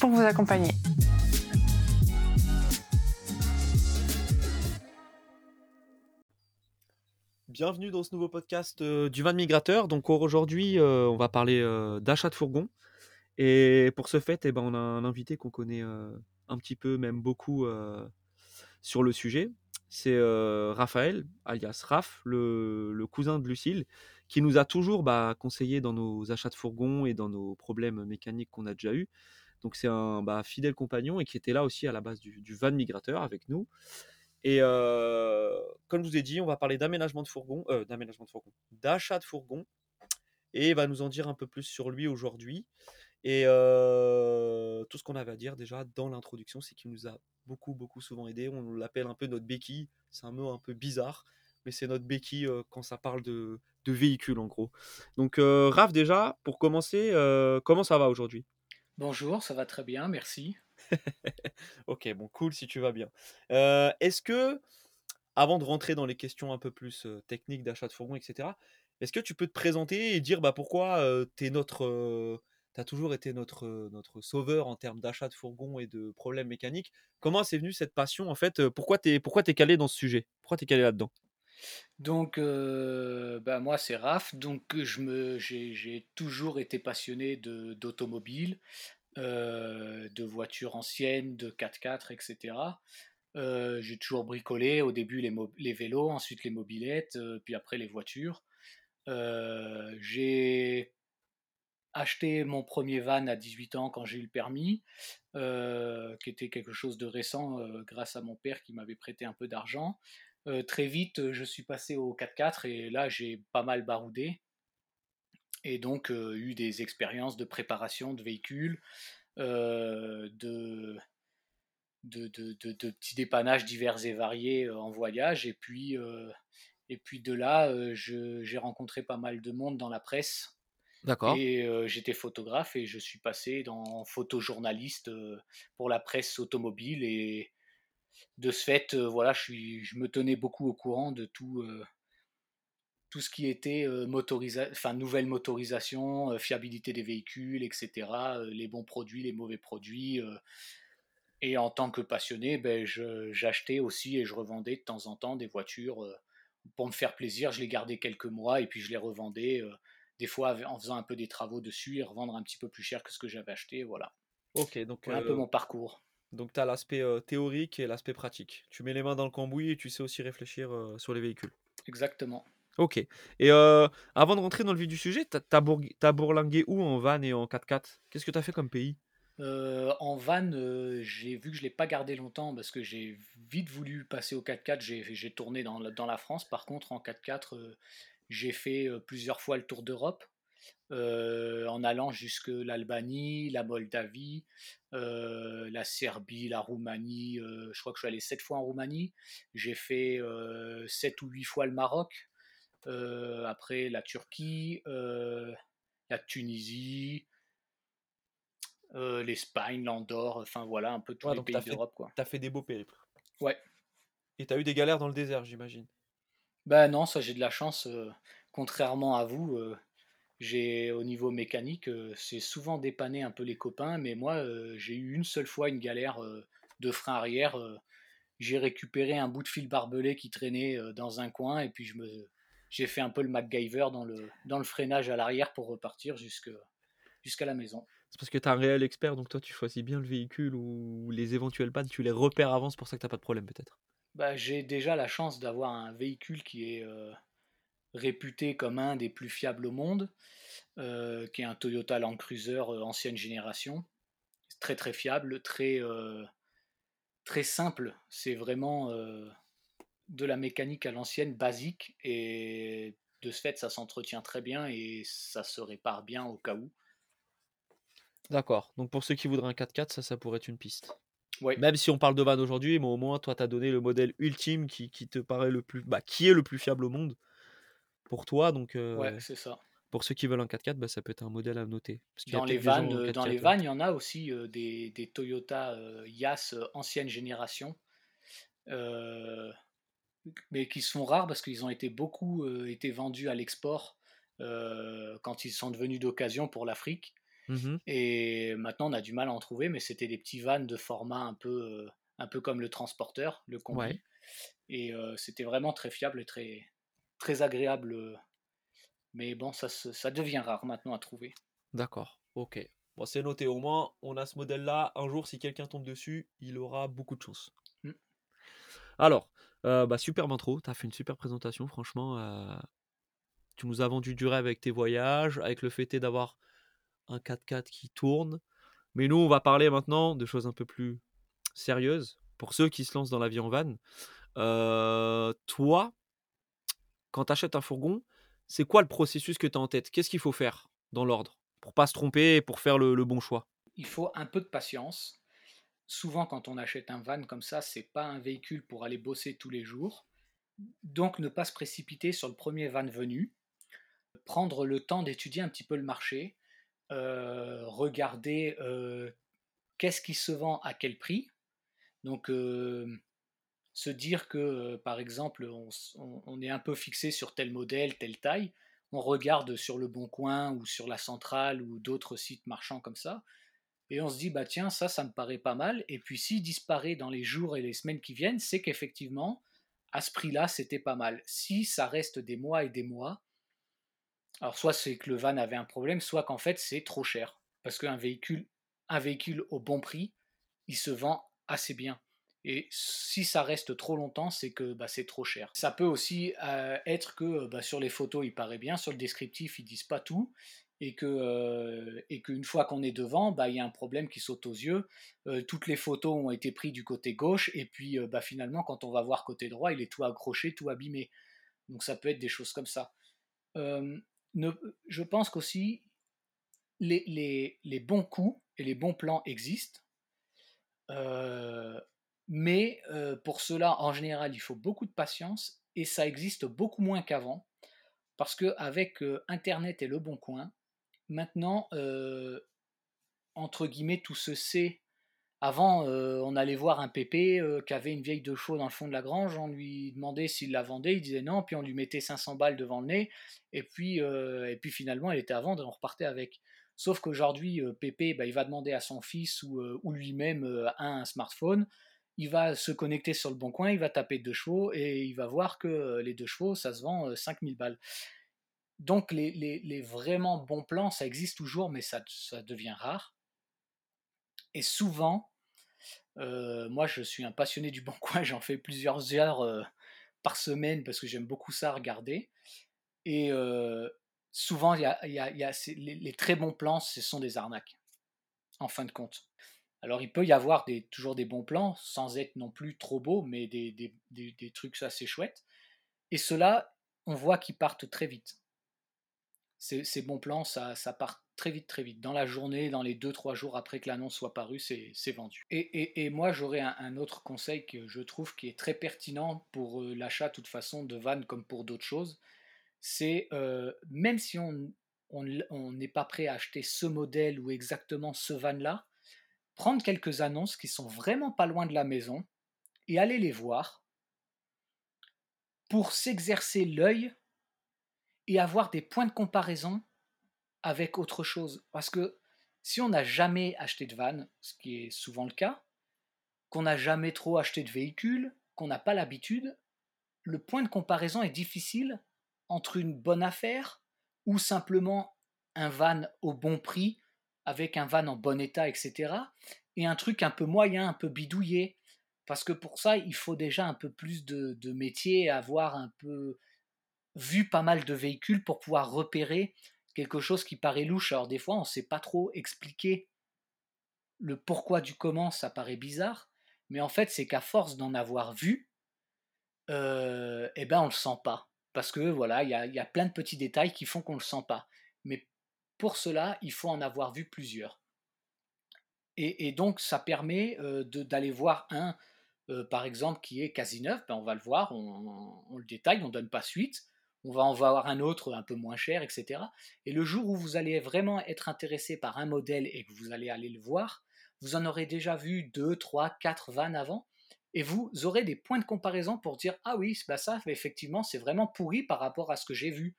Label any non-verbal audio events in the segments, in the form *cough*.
pour vous accompagner. Bienvenue dans ce nouveau podcast euh, du Van Migrateur. Donc aujourd'hui, euh, on va parler euh, d'achat de fourgon. Et pour ce fait, eh ben, on a un invité qu'on connaît un petit peu, même beaucoup, sur le sujet. C'est Raphaël, alias Raph, le, cousin de Lucille, qui nous a toujours bah, conseillé dans nos achats de fourgon et dans nos problèmes mécaniques qu'on a déjà eus. Donc c'est un bah, fidèle compagnon et qui était là aussi à la base du, van migrateur avec nous. Et comme je vous ai dit, on va parler d'aménagement de fourgon, d'aménagement de fourgon, d'achat de fourgon, et il va nous en dire un peu plus sur lui aujourd'hui. Et tout ce qu'on avait à dire déjà dans l'introduction, c'est qu'il nous a beaucoup, beaucoup souvent aidé. On l'appelle un peu notre béquille. C'est un mot un peu bizarre, mais c'est notre béquille quand ça parle de, de véhicule en gros. Donc, Raph, déjà, pour commencer, comment ça va aujourd'hui? Bonjour, ça va très bien, merci. *laughs* ok, bon, cool si tu vas bien. Euh, est-ce que, avant de rentrer dans les questions un peu plus techniques d'achat de fourgon, etc., est-ce que tu peux te présenter et dire bah, pourquoi euh, tu notre, as toujours été notre, notre sauveur en termes d'achat de fourgon et de problèmes mécaniques? Comment c'est venu cette passion en fait? Pourquoi tu es, es calé dans ce sujet? Pourquoi tu es calé là-dedans? Donc, bah moi, c'est Raph. Donc, je me, j'ai, toujours été passionné de, d'automobile, de voitures anciennes, de 4x4, etc. j'ai toujours bricolé. Au début, les, les vélos, ensuite les mobilettes, puis après les voitures. j'ai acheté mon premier van à 18 ans quand j'ai eu le permis, qui était quelque chose de récent grâce à mon père qui m'avait prêté un peu d'argent très vite, je suis passé au 4x4 et là, j'ai pas mal baroudé. Et donc, eu des expériences de préparation de véhicules, de, de, de, de, petits dépannages divers et variés en voyage. Et puis, et puis de là, j'ai rencontré pas mal de monde dans la presse. D'accord. Et j'étais photographe et je suis passé dans photojournaliste pour la presse automobile et de ce fait, euh, voilà, je, suis, je me tenais beaucoup au courant de tout, euh, tout ce qui était euh, enfin, nouvelle motorisation, fiabilité des véhicules, etc., les bons produits, les mauvais produits. et en tant que passionné, ben, j'achetais aussi et je revendais de temps en temps des voitures pour me faire plaisir. Je les gardais quelques mois et puis je les revendais, des fois en faisant un peu des travaux dessus et revendre un petit peu plus cher que ce que j'avais acheté. Voilà. Ok, donc un peu mon parcours. Donc tu as l'aspect théorique et l'aspect pratique. Tu mets les mains dans le cambouis et tu sais aussi réfléchir sur les véhicules. Exactement. Ok. Et avant de rentrer dans le vif du sujet, t'as as, bourlingué où en van et en 4x4 Qu'est-ce que tu as fait comme pays? En van, j'ai vu que je ne l'ai pas gardé longtemps parce que j'ai vite voulu passer au 4x4. J'ai tourné dans la, dans la, France. Par contre, en 4x4, j'ai fait plusieurs fois le tour d'Europe. En allant jusque l'Albanie, la Moldavie, euh, la Serbie, la Roumanie. Euh, je crois que je suis allé sept fois en Roumanie. J'ai fait sept ou huit fois le Maroc. après la Turquie, la Tunisie. l'Espagne, l'Andorre, enfin voilà, un peu tous Ouais, les pays d'Europe, t'as fait des beaux périples. Ouais. Et t'as eu des galères dans le désert, j'imagine. Ben non, ça j'ai de la chance. contrairement à vous, j'ai au niveau mécanique, euh, c'est souvent dépanner un peu les copains, mais moi euh, j'ai eu une seule fois une galère euh, de frein arrière. j'ai récupéré un bout de fil barbelé qui traînait dans un coin et puis je me, j'ai fait un peu le MacGyver dans le, dans le freinage à l'arrière pour repartir jusque, jusqu'à la maison. C'est parce que t'es un réel expert, donc toi tu choisis bien le véhicule ou les éventuelles pannes, tu les repères avant, c'est pour ça que t'as pas de problème peut-être? Bah, j'ai déjà la chance d'avoir un véhicule qui est réputé comme un des plus fiables au monde, euh, qui est un Toyota Land Cruiser euh, ancienne génération. Très très fiable, très, euh, très simple. C'est vraiment euh, de la mécanique à l'ancienne, basique, et de ce fait ça s'entretient très bien et ça se répare bien au cas où. D'accord, donc pour ceux qui voudraient un 4x4, ça, ça pourrait être une piste. Ouais. Même si on parle de van aujourd'hui, mais au moins toi t'as donné le modèle ultime qui, qui te paraît le plus, bah, qui est le plus fiable au monde pour toi, donc euh, Ouais, c'est ça. pour ceux qui veulent un 4x4, bah, ça peut être un modèle à noter. Parce a Dans les, vannes, euh, dans 4x4, les vannes, il y en a aussi euh, des, des Toyota euh, Yass euh, ancienne génération, euh, mais qui sont rares parce qu'ils ont été beaucoup euh, été vendus à l'export euh, quand ils sont devenus d'occasion pour l'Afrique. Mhm. Et maintenant, on a du mal à en trouver, mais c'était des petits vannes de format un peu, euh, un peu comme le transporteur, le combi. Ouais. Et euh, c'était vraiment très fiable et très, très agréable. euh, Mais bon, ça, devient rare maintenant à trouver. D'accord, ok. Bon, c'est noté, au moins on a ce modèle-là. Un jour, si quelqu'un tombe dessus, il aura beaucoup de chance. Mm. Alors, euh, bah, superbe intro, tu as fait une super présentation, franchement. euh, tu nous as vendu du rêve avec tes voyages, avec le fait d'avoir un 4x4 qui tourne. Mais nous, on va parler maintenant de choses un peu plus sérieuses pour ceux qui se lancent dans la vie en van. Euh, toi, quand tu achètes un fourgon, c'est quoi le processus que tu as en tête? Qu'est-ce qu'il faut faire dans l'ordre? Pour pas se tromper et pour faire le, bon choix? Il faut un peu de patience. Souvent, quand on achète un van comme ça, c'est pas un véhicule pour aller bosser tous les jours. Donc, ne pas se précipiter sur le premier van venu. Prendre le temps d'étudier un petit peu le marché. euh, regarder euh, qu'est-ce qui se vend à quel prix. Donc, euh, se dire que, euh, par exemple, on, est un peu fixé sur tel modèle, telle taille. On regarde sur le Bon Coin ou sur la Centrale ou d'autres sites marchands comme ça et on se dit bah tiens ça ça me paraît pas mal et puis s'il disparaît dans les jours et les semaines qui viennent c'est qu'effectivement à ce prix là c'était pas mal si ça reste des mois et des mois alors soit c'est que le van avait un problème soit qu'en fait c'est trop cher parce qu'un véhicule un véhicule au bon prix il se vend assez bien et si ça reste trop longtemps, c'est que bah, c'est trop cher. Ça peut aussi euh, être que bah, sur les photos, il paraît bien, sur le descriptif, ils disent pas tout, et que euh, et qu'une fois qu'on est devant, bah, il y a un problème qui saute aux yeux. Euh, toutes les photos ont été prises du côté gauche, et puis finalement, quand on va voir côté droit, il est tout accroché, tout abîmé. Donc ça peut être des choses comme ça. Je pense qu'aussi, les, les, les bons coups et les bons plans existent. Mais euh, pour cela, en général, il faut beaucoup de patience et ça existe beaucoup moins qu'avant. Parce qu'avec Internet et le Bon Coin, maintenant, euh, entre guillemets, tout se sait. Avant, euh, on allait voir un pépé euh, qui avait une vieille de chevaux dans le fond de la grange, on lui demandait s'il la vendait, il disait non, puis on lui mettait 500 balles devant le nez, et puis, euh, et puis finalement, elle était à vendre et on repartait avec. Sauf qu'aujourd'hui, euh, Pépé, bah, il va demander à son fils ou, euh, ou lui-même euh, un smartphone, il va se connecter sur le bon coin, il va taper deux chevaux et il va voir que euh, les deux chevaux, ça se vend euh, 5000 balles. Donc les, vraiment bons plans, ça existe toujours, mais ça, ça devient rare. Et souvent, euh, moi je suis un passionné du bon coin, *laughs* j'en fais plusieurs heures euh, par semaine parce que j'aime beaucoup ça regarder. Et euh, souvent, y y a- les très bons plans, ce sont des arnaques, en fin de compte. Alors, il peut y avoir toujours des bons plans, sans être non plus trop beaux, mais des, trucs assez chouettes. Et ceux-là, on voit qu'ils partent très vite. Ces, bons plans, ça, part très vite, très vite. Dans la journée, dans les 2-3 jours après que l'annonce soit parue, c'est vendu. Et, moi, j'aurais un, autre conseil que je trouve qui est très pertinent pour euh, l'achat, de toute façon, de vannes comme pour d'autres choses. C'est, euh, même si on on n'est pas prêt à acheter ce modèle ou exactement ce van-là, prendre quelques annonces qui sont vraiment pas loin de la maison et aller les voir pour s'exercer l'œil et avoir des points de comparaison avec autre chose. Parce que si on n'a jamais acheté de van, ce qui est souvent le cas, qu'on n'a jamais trop acheté de véhicules, qu'on n'a pas l'habitude, le point de comparaison est difficile entre une bonne affaire ou simplement un van au bon prix avec un van en bon état, etc. Et un truc un peu moyen, un peu bidouillé. Parce que pour ça, il faut déjà un peu plus de, métier, avoir un peu vu pas mal de véhicules pour pouvoir repérer quelque chose qui paraît louche. Alors des fois, on ne sait pas trop expliquer le pourquoi du comment, ça paraît bizarre. Mais en fait, c'est qu'à force d'en avoir vu, euh, eh ben on le sent pas. Parce que voilà, il y a, plein de petits détails qui font qu'on le sent pas. Mais pour cela, il faut en avoir vu plusieurs. Et, donc, ça permet euh, d'aller voir un, euh, par exemple, qui est quasi neuf, ben, on va le voir, on, le détaille, on donne pas suite. On va en voir un autre un peu moins cher, etc. Et le jour où vous allez vraiment être intéressé par un modèle et que vous allez aller le voir, vous en aurez déjà vu deux, trois, quatre vannes avant et vous aurez des points de comparaison pour dire ah oui bah ça effectivement c'est vraiment pourri par rapport à ce que j'ai vu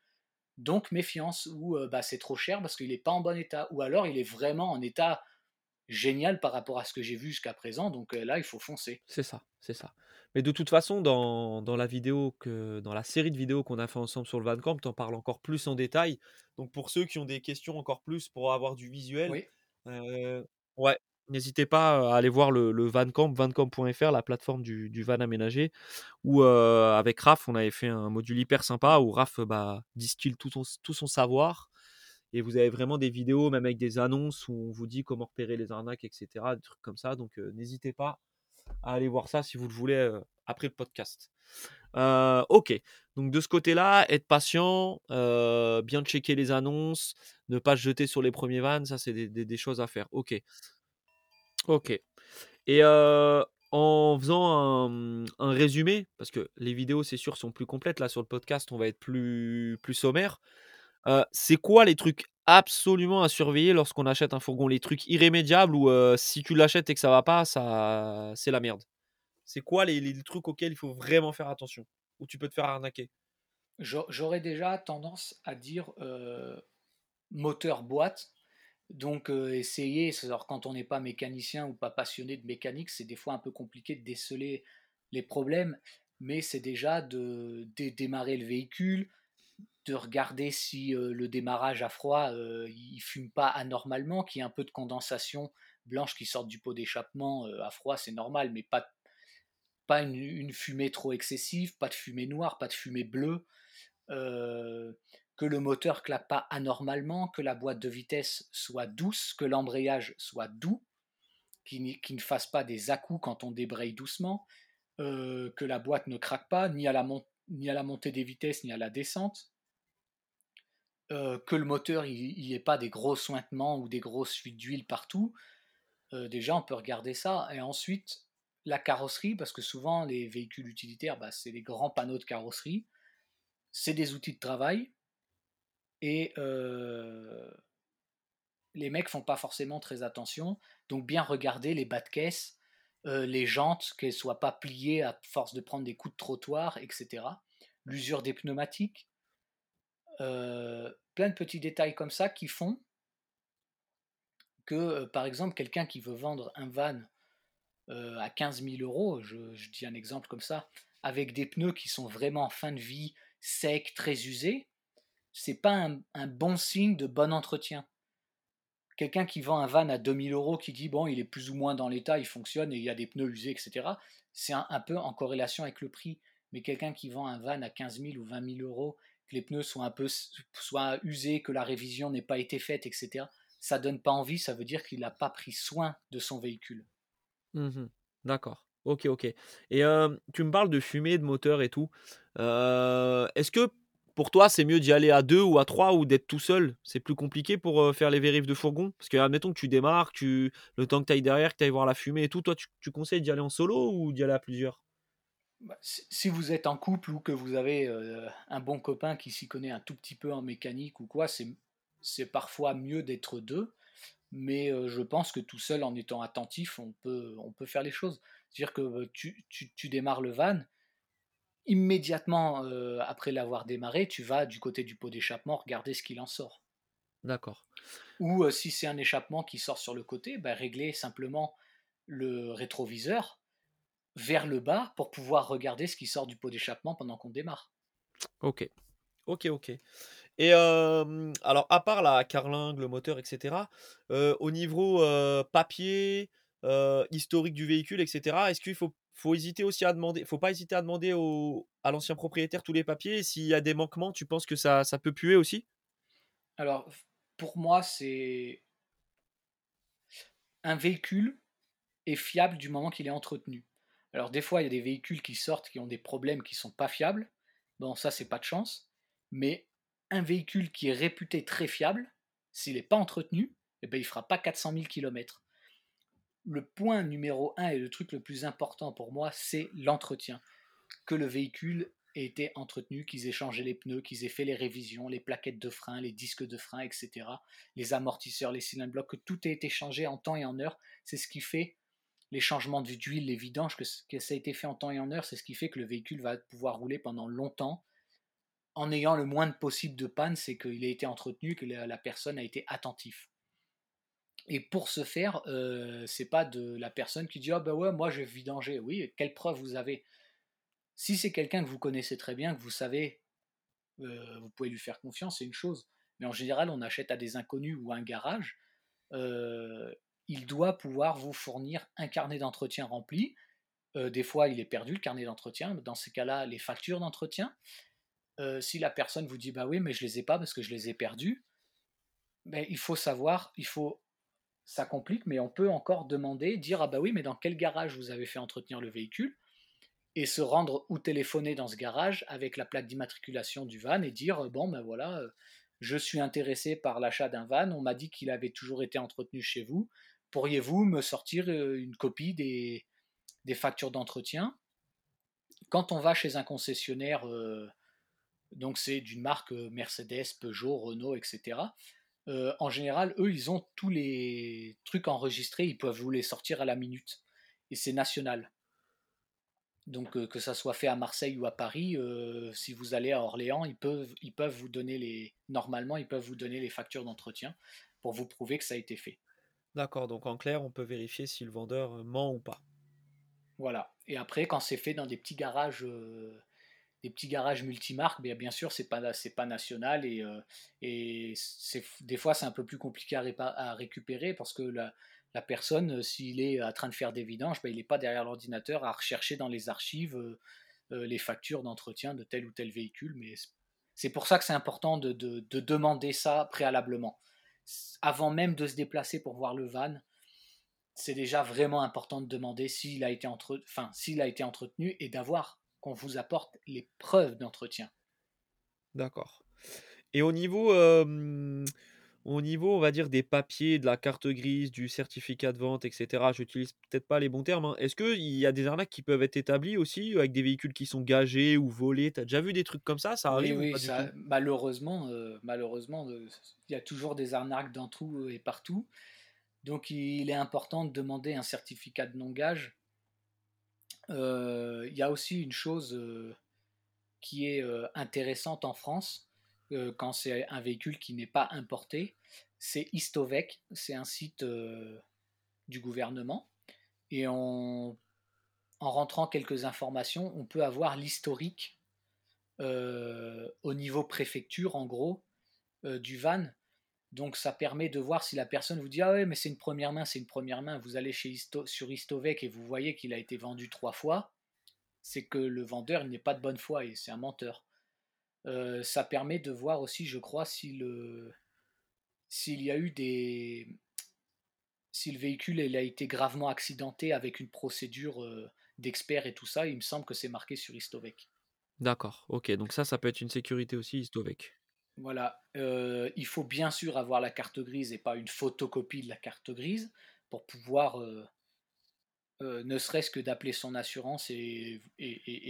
donc méfiance ou euh, bah, c'est trop cher parce qu'il n'est pas en bon état ou alors il est vraiment en état génial par rapport à ce que j'ai vu jusqu'à présent donc euh, là il faut foncer. C'est ça c'est ça. Mais de toute façon dans, dans, la vidéo que dans la série de vidéos qu'on a fait ensemble sur le Van Camp en parles encore plus en détail. Donc pour ceux qui ont des questions encore plus pour avoir du visuel oui. Euh, ouais N'hésitez pas à aller voir le, Vancamp, vancamp.fr, la plateforme du, van aménagé, où avec Raph, on avait fait un module hyper sympa où Raph bah, distille tout son, savoir. Et vous avez vraiment des vidéos, même avec des annonces où on vous dit comment repérer les arnaques, etc. Des trucs comme ça. Donc n'hésitez pas à aller voir ça si vous le voulez après le podcast. ok, donc de ce côté-là, être patient, bien checker les annonces, ne pas se jeter sur les premiers vannes, ça c'est des, choses à faire. Ok. OK. Et en faisant un, résumé, parce que les vidéos, c'est sûr, sont plus complètes. Là, sur le podcast, on va être plus, plus sommaire. c'est quoi les trucs absolument à surveiller lorsqu'on achète un fourgon? Les trucs irrémédiables ou si tu l'achètes et que ça va pas, ça, c'est la merde? C'est quoi les, les trucs auxquels il faut vraiment faire attention? Ou tu peux te faire arnaquer? J'aurais déjà tendance à dire moteur boîte donc essayer, alors quand on n'est pas mécanicien ou pas passionné de mécanique, c'est des fois un peu compliqué de déceler les problèmes, mais c'est déjà de, démarrer le véhicule, de regarder si le démarrage à froid il fume pas anormalement, qu'il y a un peu de condensation blanche qui sort du pot d'échappement à froid, c'est normal, mais pas une, fumée trop excessive, pas de fumée noire, pas de fumée bleue que le moteur claque pas anormalement, que la boîte de vitesse soit douce, que l'embrayage soit doux, qu'il ne fasse pas des à quand on débraye doucement, euh, que la boîte ne craque pas, ni à la, montée des vitesses, ni à la descente, euh, que le moteur n'y ait pas des gros sointements ou des grosses fuites d'huile partout. Euh, déjà, on peut regarder ça. Et ensuite, la carrosserie, parce que souvent, les véhicules utilitaires, bah, c'est des grands panneaux de carrosserie. C'est des outils de travail. Et les mecs font pas forcément très attention. Donc bien regarder les bas de caisse, les jantes, qu'elles soient pas pliées à force de prendre des coups de trottoir, etc. L'usure des pneumatiques. plein de petits détails comme ça qui font que, par exemple, quelqu'un qui veut vendre un van à 15 000 euros, je, je, dis un exemple comme ça, avec des pneus qui sont vraiment en fin de vie, secs, très usés, c'est pas un, bon signe de bon entretien. Quelqu'un qui vend un van à 2000 euros qui dit bon, il est plus ou moins dans l'état, il fonctionne et il y a des pneus usés, etc. C'est un, peu en corrélation avec le prix. Mais quelqu'un qui vend un van à 15 000 ou 20 000 euros, que les pneus soient un peu usés, que la révision n'ait pas été faite, etc. Ça donne pas envie, ça veut dire qu'il n'a pas pris soin de son véhicule. Mmh D'accord. Ok, ok. Et tu me parles de fumée, de moteur et tout. Est-ce que pour toi, c'est mieux d'y aller à deux ou à trois ou d'être tout seul? C'est plus compliqué pour euh, faire les vérifs de fourgon? Parce que, admettons que tu démarres, le temps que tu ailles derrière, que tu ailles voir la fumée et tout, toi, tu, conseilles d'y aller en solo ou d'y aller à plusieurs? Bah, si vous êtes en couple ou que vous avez euh, un bon copain qui s'y connaît un tout petit peu en mécanique ou quoi, c'est parfois mieux d'être deux, mais je pense que tout seul, en étant attentif, on peut, faire les choses. C'est-à-dire que tu, tu, démarres le van, immédiatement après l'avoir démarré, tu vas du côté du pot d'échappement regarder ce qu'il en sort. D'accord. Ou si c'est un échappement qui sort sur le côté, bah, régler simplement le rétroviseur vers le bas pour pouvoir regarder ce qui sort du pot d'échappement pendant qu'on démarre. Ok. Ok, ok. Et alors, à part la carlingue, le moteur, etc., au niveau papier, historique du véhicule, etc., est-ce qu'il faut, faut hésiter aussi à demander, faut pas hésiter à demander au, à l'ancien propriétaire tous les papiers S'il y a des manquements, tu penses que ça, ça peut puer aussi? Alors, pour moi, c'est un véhicule est fiable du moment qu'il est entretenu. Alors des fois, il y a des véhicules qui sortent qui ont des problèmes qui sont pas fiables. Bon, ça c'est pas de chance. Mais un véhicule qui est réputé très fiable, s'il n'est pas entretenu, eh ben, il fera pas 400 000 km. Le point numéro un et le truc le plus important pour moi, c'est l'entretien. Que le véhicule ait été entretenu, qu'ils aient changé les pneus, qu'ils aient fait les révisions, les plaquettes de frein, les disques de frein, etc. Les amortisseurs, les cylindres blocs, que tout ait été changé en temps et en heure. C'est ce qui fait les changements d'huile, les vidanges, que, que ça a été fait en temps et en heure. C'est ce qui fait que le véhicule va pouvoir rouler pendant longtemps en ayant le moins possible de panne, c'est qu'il a été entretenu, que la, personne a été attentif. Et pour ce faire, euh, c'est pas de la personne qui dit ah ben ouais moi je vais vidanger. Oui, quelle preuve vous avez? Si c'est quelqu'un que vous connaissez très bien, que vous savez, euh, vous pouvez lui faire confiance, c'est une chose. Mais en général, on achète à des inconnus ou un garage. Euh, il doit pouvoir vous fournir un carnet d'entretien rempli. des fois, il est perdu le carnet d'entretien. Dans ces cas-là, les factures d'entretien. Euh, si la personne vous dit bah oui mais je les ai pas parce que je les ai perdus, ben, il faut savoir, il faut, ça complique, mais on peut encore demander, dire ah bah oui mais dans quel garage vous avez fait entretenir le véhicule et se rendre ou téléphoner dans ce garage avec la plaque d'immatriculation du van et dire bon ben voilà euh, je suis intéressé par l'achat d'un van, on m'a dit qu'il avait toujours été entretenu chez vous, pourriez-vous me sortir euh, une copie des, des factures d'entretien? Quand on va chez un concessionnaire donc c'est d'une marque euh, Mercedes, Peugeot, Renault, etc. Euh, en général, eux, ils ont tous les trucs enregistrés, ils peuvent vous les sortir à la minute. Et c'est national. Donc euh, que ça soit fait à Marseille ou à Paris, si vous allez à Orléans, ils peuvent, ils peuvent vous donner les. Normalement, ils peuvent vous donner les factures d'entretien pour vous prouver que ça a été fait. D'accord, donc en clair, on peut vérifier si le vendeur ment ou pas. Voilà. Et après, quand c'est fait dans des petits garages des petits garages multimarques, bien, bien sûr, c'est pas, pas national et, euh, et c'est, des fois, c'est un peu plus compliqué à, récupérer parce que la, la personne, euh, s'il est en train de faire des vidanges, ben, il n'est pas derrière l'ordinateur à rechercher dans les archives euh, les factures d'entretien de tel ou tel véhicule. Mais c'est pour ça que c'est important de, de, de, demander ça préalablement. Avant même de se déplacer pour voir le van, c'est déjà vraiment important de demander s'il a entre, s'il a été entretenu et d'avoir qu'on vous apporte les preuves d'entretien. D'accord. Et au niveau, au niveau, on va dire, des papiers, de la carte grise, du certificat de vente, etc., j'utilise peut-être pas les bons termes. Hein. Est-ce qu'il y a des arnaques qui peuvent être établies aussi avec des véhicules qui sont gagés ou volés? Tu as déjà vu des trucs comme ça? Ça arrive Oui, malheureusement, malheureusement, il y a toujours des arnaques dans tout et partout. Donc il est important de demander un certificat de non-gage il y a aussi une chose qui est intéressante en France quand c'est un véhicule qui n'est pas importé, c'est Istovec, c'est un site du gouvernement, et en rentrant quelques informations, on peut avoir l'historique au niveau préfecture, en gros, du van donc ça permet de voir si la personne vous dit ah ouais mais c'est une première main, c'est une première main. Vous allez chez sur Istovec et vous voyez qu'il a été vendu trois fois, c'est que le vendeur n'est pas de bonne foi et c'est un menteur. Euh, ça permet de voir aussi, je crois, si le s'il y a eu des si le véhicule a été gravement accidenté avec une procédure euh, d'expert et tout ça, il me semble que c'est marqué sur Istovec. D'accord, ok, donc ça, ça peut être une sécurité aussi, Istovec. Voilà, euh, il faut bien sûr avoir la carte grise et pas une photocopie de la carte grise pour pouvoir, euh, euh, ne serait-ce que d'appeler son assurance et,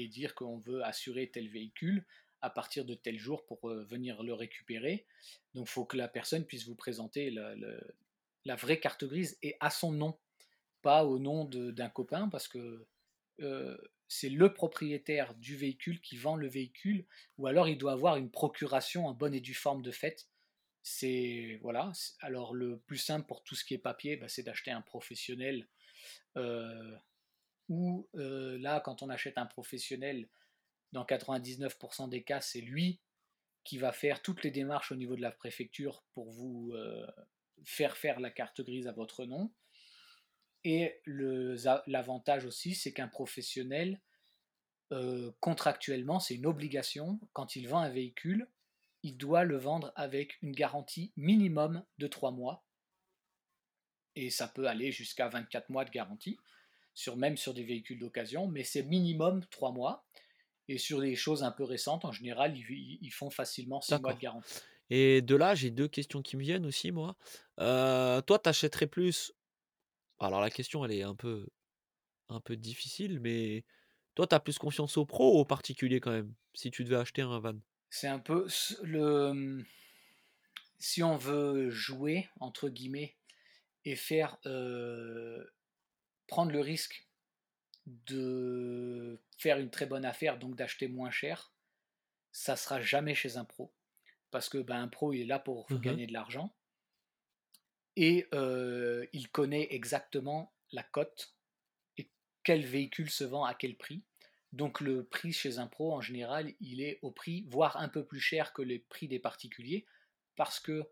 dire qu'on veut assurer tel véhicule. à partir de tel jour pour venir le récupérer. Donc il faut que la personne puisse vous présenter la, vraie carte grise et à son nom, pas au nom d'un copain, parce que c'est le propriétaire du véhicule qui vend le véhicule, ou alors il doit avoir une procuration en bonne et due forme de fait. C'est voilà. Alors le plus simple pour tout ce qui est papier, bah, c'est d'acheter un professionnel. ou là, quand on achète un professionnel, dans 99% des cas, c'est lui qui va faire toutes les démarches au niveau de la préfecture pour vous euh, faire faire la carte grise à votre nom. Et l'avantage aussi, c'est qu'un professionnel, euh, contractuellement, c'est une obligation, quand il vend un véhicule, il doit le vendre avec une garantie minimum de 3 mois. Et ça peut aller jusqu'à 24 mois de garantie, sur, même sur des véhicules d'occasion, mais c'est minimum 3 mois. Et sur des choses un peu récentes, en général, ils, font facilement 6 mois de garantie. Et de là, j'ai deux questions qui me viennent aussi, moi. Euh, toi, t'achèterais plus. Alors, la question, elle est un peu, un peu difficile, mais toi, tu as plus confiance au pro ou au particulier quand même, si tu devais acheter un van? C'est un peu le. Si on veut jouer, entre guillemets, et faire. Euh, prendre le risque de faire une très bonne affaire, donc d'acheter moins cher, ça sera jamais chez un pro. Parce que ben, un pro, il est là pour mmh gagner de l'argent. Et euh, il connaît exactement la cote et quel véhicule se vend à quel prix. Donc le prix chez un pro, en général, il est au prix, voire un peu plus cher que les prix des particuliers, parce que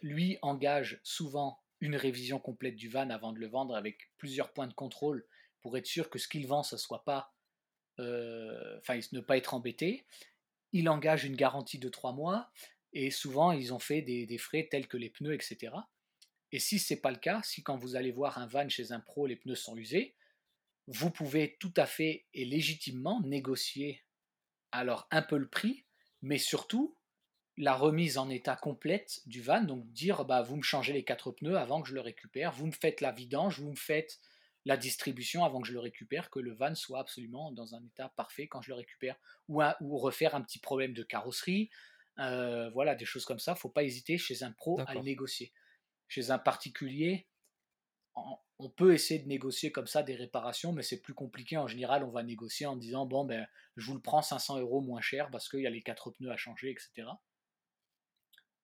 lui engage souvent une révision complète du van avant de le vendre avec plusieurs points de contrôle pour être sûr que ce qu'il vend, ce soit pas, euh, ne pas être embêté. Il engage une garantie de trois mois et souvent ils ont fait des, frais tels que les pneus, etc. Et si c'est pas le cas, si quand vous allez voir un van chez un pro, les pneus sont usés, vous pouvez tout à fait et légitimement négocier alors un peu le prix, mais surtout la remise en état complète du van, donc dire bah vous me changez les quatre pneus avant que je le récupère, vous me faites la vidange, vous me faites la distribution avant que je le récupère, que le van soit absolument dans un état parfait quand je le récupère, ou, ou refaire un petit problème de carrosserie, euh, voilà, des choses comme ça. Faut pas hésiter chez un pro à le négocier. Chez un particulier, on peut essayer de négocier comme ça des réparations, mais c'est plus compliqué. En général, on va négocier en disant bon ben, je vous le prends 500 euros moins cher parce qu'il y a les quatre pneus à changer, etc.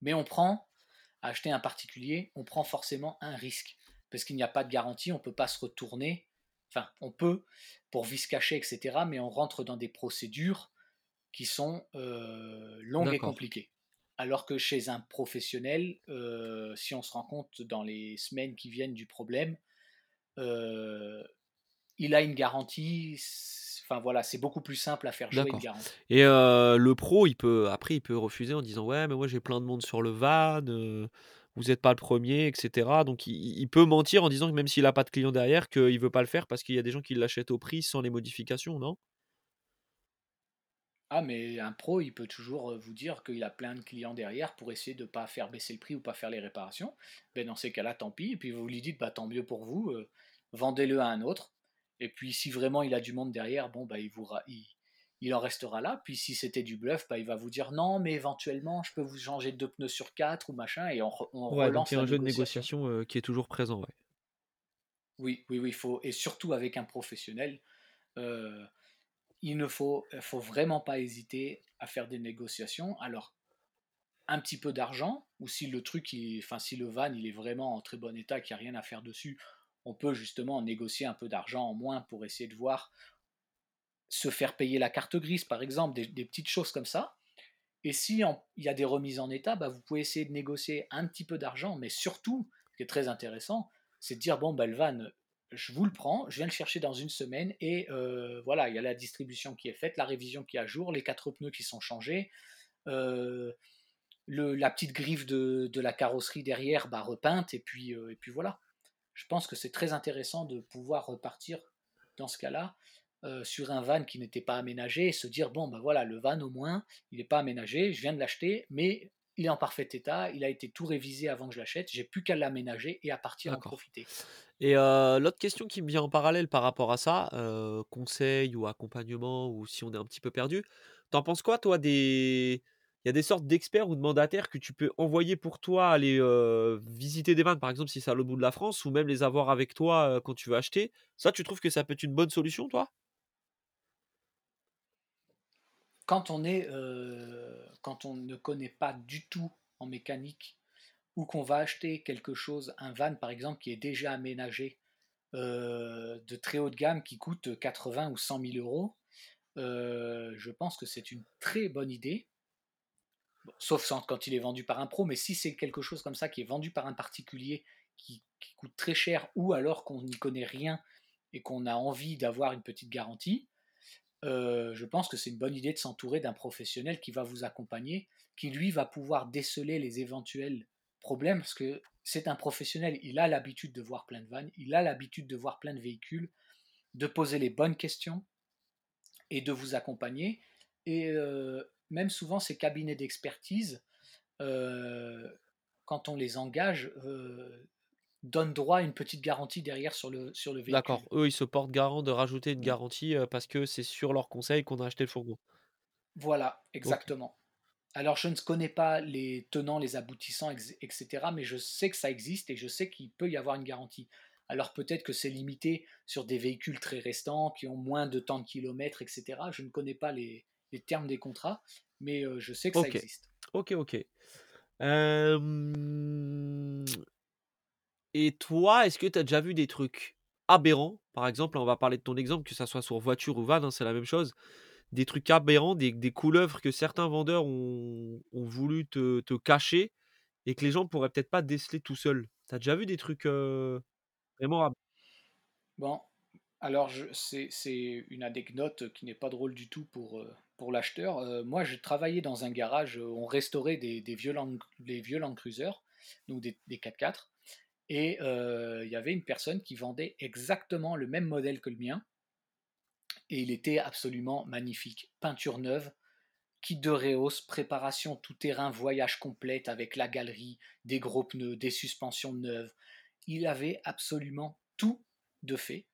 Mais on prend, acheter un particulier, on prend forcément un risque parce qu'il n'y a pas de garantie, on ne peut pas se retourner. Enfin, on peut pour vice caché, etc., mais on rentre dans des procédures qui sont euh, longues et compliquées. Alors que chez un professionnel, euh, si on se rend compte dans les semaines qui viennent du problème, euh, il a une garantie. Enfin voilà, c'est beaucoup plus simple à faire jouer une garantie. Et le pro, il peut après, il peut refuser en disant ouais, mais moi j'ai plein de monde sur le van vous n'êtes pas le premier, etc. Donc il, peut mentir en disant que même s'il n'a pas de client derrière, qu'il ne veut pas le faire parce qu'il y a des gens qui l'achètent au prix sans les modifications, non? Ah, mais un pro, il peut toujours vous dire qu'il a plein de clients derrière pour essayer de ne pas faire baisser le prix ou pas faire les réparations. Ben, dans ces cas-là, tant pis. Et puis vous lui dites, bah, tant mieux pour vous, vendez-le à un autre. Et puis si vraiment il a du monde derrière, bon, bah, il, vous, il, il en restera là. Puis si c'était du bluff, bah, il va vous dire non, mais éventuellement, je peux vous changer deux pneus sur quatre ou machin, et on, relance. il y a un jeu de négociation euh, qui est toujours présent. Ouais. Oui, oui, oui, faut et surtout avec un professionnel, euh, il ne faut, faut vraiment pas hésiter à faire des négociations. Alors, un petit peu d'argent, ou si le truc, enfin si le van il est vraiment en très bon état, qu'il n'y a rien à faire dessus, on peut justement négocier un peu d'argent en moins pour essayer de voir se faire payer la carte grise, par exemple, des, petites choses comme ça. Et si il y a des remises en état, bah, vous pouvez essayer de négocier un petit peu d'argent, mais surtout, ce qui est très intéressant, c'est de dire, bon, bah, le van, je vous le prends, je viens le chercher dans une semaine, et euh, voilà, il y a la distribution qui est faite, la révision qui est à jour, les quatre pneus qui sont changés, euh, le, la petite griffe de, la carrosserie derrière bah, repeinte, et puis, euh, et puis voilà. Je pense que c'est très intéressant de pouvoir repartir dans ce cas-là sur un van qui n'était pas aménagé et se dire bon ben voilà le van au moins il n'est pas aménagé, je viens de l'acheter mais il est en parfait état, il a été tout révisé avant que je l'achète, j'ai plus qu'à l'aménager et à partir en profiter. Et l'autre question qui me vient en parallèle par rapport à ça, conseil ou accompagnement ou si on est un petit peu perdu, T'en penses quoi, toi, des il y a des sortes d'experts ou de mandataires que tu peux envoyer pour toi aller, visiter des vannes, par exemple, si c'est à l'autre bout de la France ou même les avoir avec toi, quand tu veux acheter? Ça, tu trouves que ça peut être une bonne solution, toi? Quand on est, quand on ne connaît pas du tout en mécanique ou qu'on va acheter quelque chose, un van par exemple qui est déjà aménagé, heu, de très haut de gamme qui coûte 80 ou 100 000 €, heu, je pense que c'est une très bonne idée. Sauf quand il est vendu par un pro, mais si c'est quelque chose comme ça qui est vendu par un particulier qui, qui coûte très cher ou alors qu'on n'y connaît rien et qu'on a envie d'avoir une petite garantie, euh, je pense que c'est une bonne idée de s'entourer d'un professionnel qui va vous accompagner, qui lui va pouvoir déceler les éventuels problèmes, parce que c'est un professionnel, il a l'habitude de voir plein de vannes, il a l'habitude de voir plein de véhicules, de poser les bonnes questions et de vous accompagner. Et euh, même souvent, ces cabinets d'expertise, euh, quand on les engage, euh, donnent droit à une petite garantie derrière sur le, sur le D'accord, véhicule. eux, ils se portent garant de rajouter une garantie, heu, parce que c'est sur leur conseil qu'on a acheté le fourgon. Voilà, exactement. Alors, je ne connais pas les tenants, les aboutissants, etc., mais je sais que ça existe et je sais qu'il peut y avoir une garantie. Alors, peut-être que c'est limité sur des véhicules très restants, qui ont moins de temps de kilomètres, etc. Je ne connais pas les, les termes des contrats, mais euh, je sais que ça existe. OK, OK. Hem et toi, est-ce que tu as déjà vu des trucs aberrants? Par exemple, on va parler de ton exemple, que ça soit sur voiture ou van, hein, c'est la même chose. Des trucs aberrants, des couleuvres que certains vendeurs ont voulu te cacher et que les gens pourraient peut-être pas déceler tout seuls. Tu as déjà vu des trucs, vraiment ab? Bon, alors c'est une anecdote qui n'est pas drôle du tout pour, euh, pour l'acheteur. Euh, moi, je travaillais dans un garage, euh, on restaurait des, des vieux Cruiser, donc des, des 4x4, et euh, il y avait une personne qui vendait exactement le même modèle que le mien, et il était absolument magnifique. Peinture neuve, kit de Réos, préparation tout terrain, voyage complète avec la galerie, des gros pneus, des suspensions neuves. Il avait absolument tout de fait.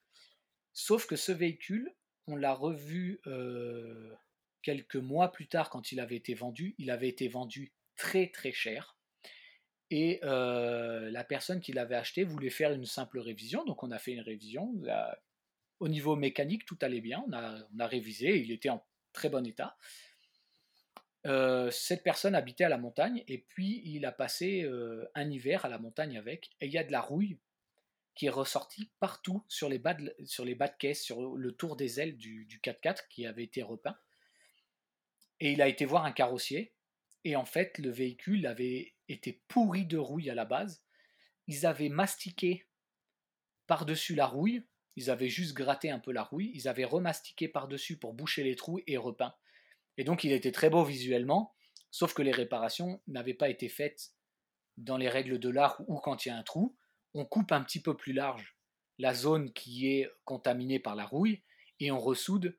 Sauf que ce véhicule, on l'a revu euh, quelques mois plus tard quand il avait été vendu. Il avait été vendu très très cher. Et euh, la personne qui l'avait acheté voulait faire une simple révision. Donc on a fait une révision. Au niveau mécanique, tout allait bien. On a, révisé. Il était en très bon état. Euh, cette personne habitait à la montagne et puis il a passé euh, un hiver à la montagne avec. Et il y a de la rouille qui est ressorti partout sur les bas de, sur les bas de caisse, sur le tour des ailes du, du 4x4 qui avait été repeint. Et il a été voir un carrossier. Et en fait, le véhicule avait été pourri de rouille à la base. Ils avaient mastiqué par-dessus la rouille. Ils avaient juste gratté un peu la rouille. Ils avaient remastiqué par-dessus pour boucher les trous et repeint. Et donc, il était très beau visuellement. Sauf que les réparations n'avaient pas été faites dans les règles de l'art ou quand il y a un trou on coupe un petit peu plus large la zone qui est contaminée par la rouille et on ressoude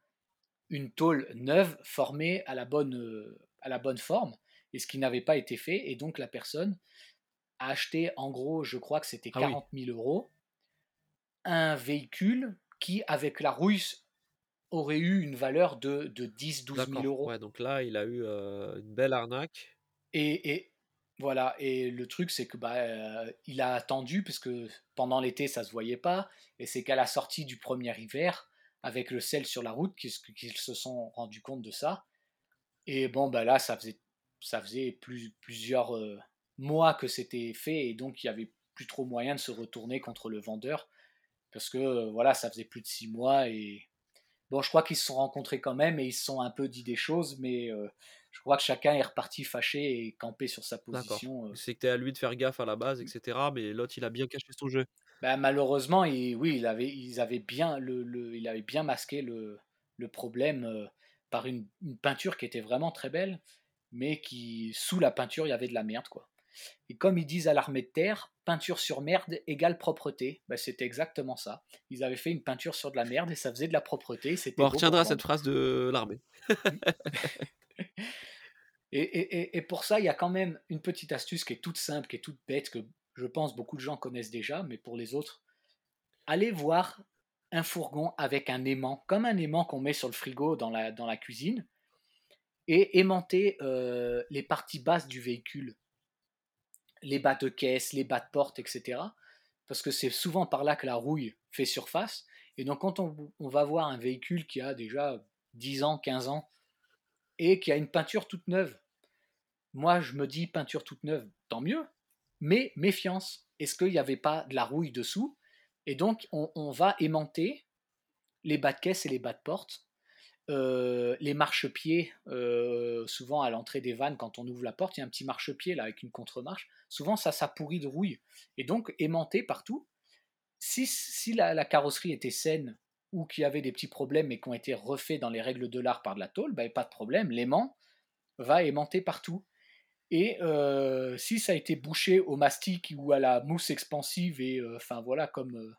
une tôle neuve formée à la bonne, euh, à la bonne forme, et ce qui n'avait pas été fait, et donc la personne a acheté en gros, je crois que c'était ah oui, 40 000 euros, un véhicule qui, avec la rouille, aurait eu une valeur de, de 10-12 000 d'accord. euros. Ouais, donc là, il a eu, heu, une belle arnaque. Et, et voilà, et le truc c'est que bah, euh, il a attendu parce que pendant l'été ça se voyait pas, et c'est qu'à la sortie du premier hiver, avec le sel sur la route, qu'ils qu'ils se sont rendus compte de ça. Et bon bah là ça faisait ça faisait plus, plusieurs euh, mois que c'était fait, et donc il y avait plus trop moyen de se retourner contre le vendeur parce que euh, voilà ça faisait plus de six mois et Bon, je crois qu'ils se sont rencontrés quand même et ils se sont un peu dit des choses, mais euh, je crois que chacun est reparti fâché et campé sur sa position. euh. C'était à lui de faire gaffe à la base et cetera, mais l'autre, il a bien caché son jeu. Bah, malheureusement, il- oui, il avait, ils avaient bien, le, le- il avait bien masqué le, le problème euh, par une, une peinture qui était vraiment très belle, mais qui, sous la peinture, il y avait de la merde, quoi. Et comme ils disent à l'armée de terre, peinture sur merde égale propreté, bah, c'était exactement ça. Ils avaient fait une peinture sur de la merde et ça faisait de la propreté, c'était on retiendra cette phrase de l'armée. *laughs* Et, et- et- et pour ça, il y a quand même une petite astuce qui est toute simple, qui est toute bête, que je pense beaucoup de gens connaissent déjà, mais pour les autres, allez voir un fourgon avec un aimant, comme un aimant qu'on met sur le frigo dans la, dans la cuisine, et aimanter les parties basses du véhicule, les bas de caisse, les bas de porte, etc. Parce que c'est souvent par là que la rouille fait surface. Et donc quand on, on va voir un véhicule qui a déjà 10 ans, 15 ans, et qui a une peinture toute neuve, moi je me dis peinture toute neuve, tant mieux, mais méfiance. Est-ce qu'il n'y avait pas de la rouille dessous? Et donc on, va aimanter les bas de caisse et les bas de porte euh, les marchepieds, euh, souvent à l'entrée des vannes, quand on ouvre la porte, il y a un petit marchepied là avec une contre-marche. Souvent, ça, ça pourrit de rouille. Et donc, aimanté partout. Si, si la, carrosserie était saine ou qu'il y avait des petits problèmes mais qui ont été refaits dans les règles de l'art par de la tôle, ben, pas de problème. L'aimant va aimanter partout. Et euh, si ça a été bouché au mastic ou à la mousse expansive, et enfin voilà, comme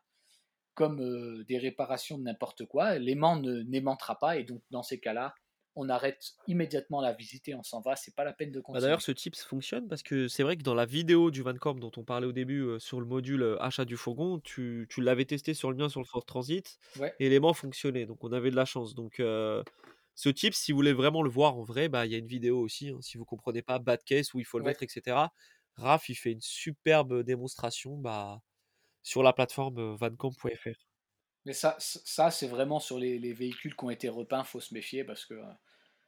comme euh, des réparations de n'importe quoi, l'aimant n'aimantera pas et donc dans ces cas-là, on arrête immédiatement la visite et on s'en va, c'est pas la peine de bah, continuer. D'ailleurs, ce tips fonctionne parce que c'est vrai que dans la vidéo du Vancorp dont on parlait au début euh, sur le module euh, achat du fourgon, tu, tu l'avais testé sur le mien sur le Ford Transit et l'aimant fonctionnait, donc on avait de la chance. Donc ce tips, si vous voulez vraiment le voir en vrai, bah il y a une vidéo aussi, hein, si vous comprenez pas bad case où il faut le mettre, etc. Raph, il fait une superbe démonstration, bah sur la plateforme vancamp.fr. Mais ça, ça c'est vraiment sur les, véhicules qui ont été repeints, faut se méfier parce que.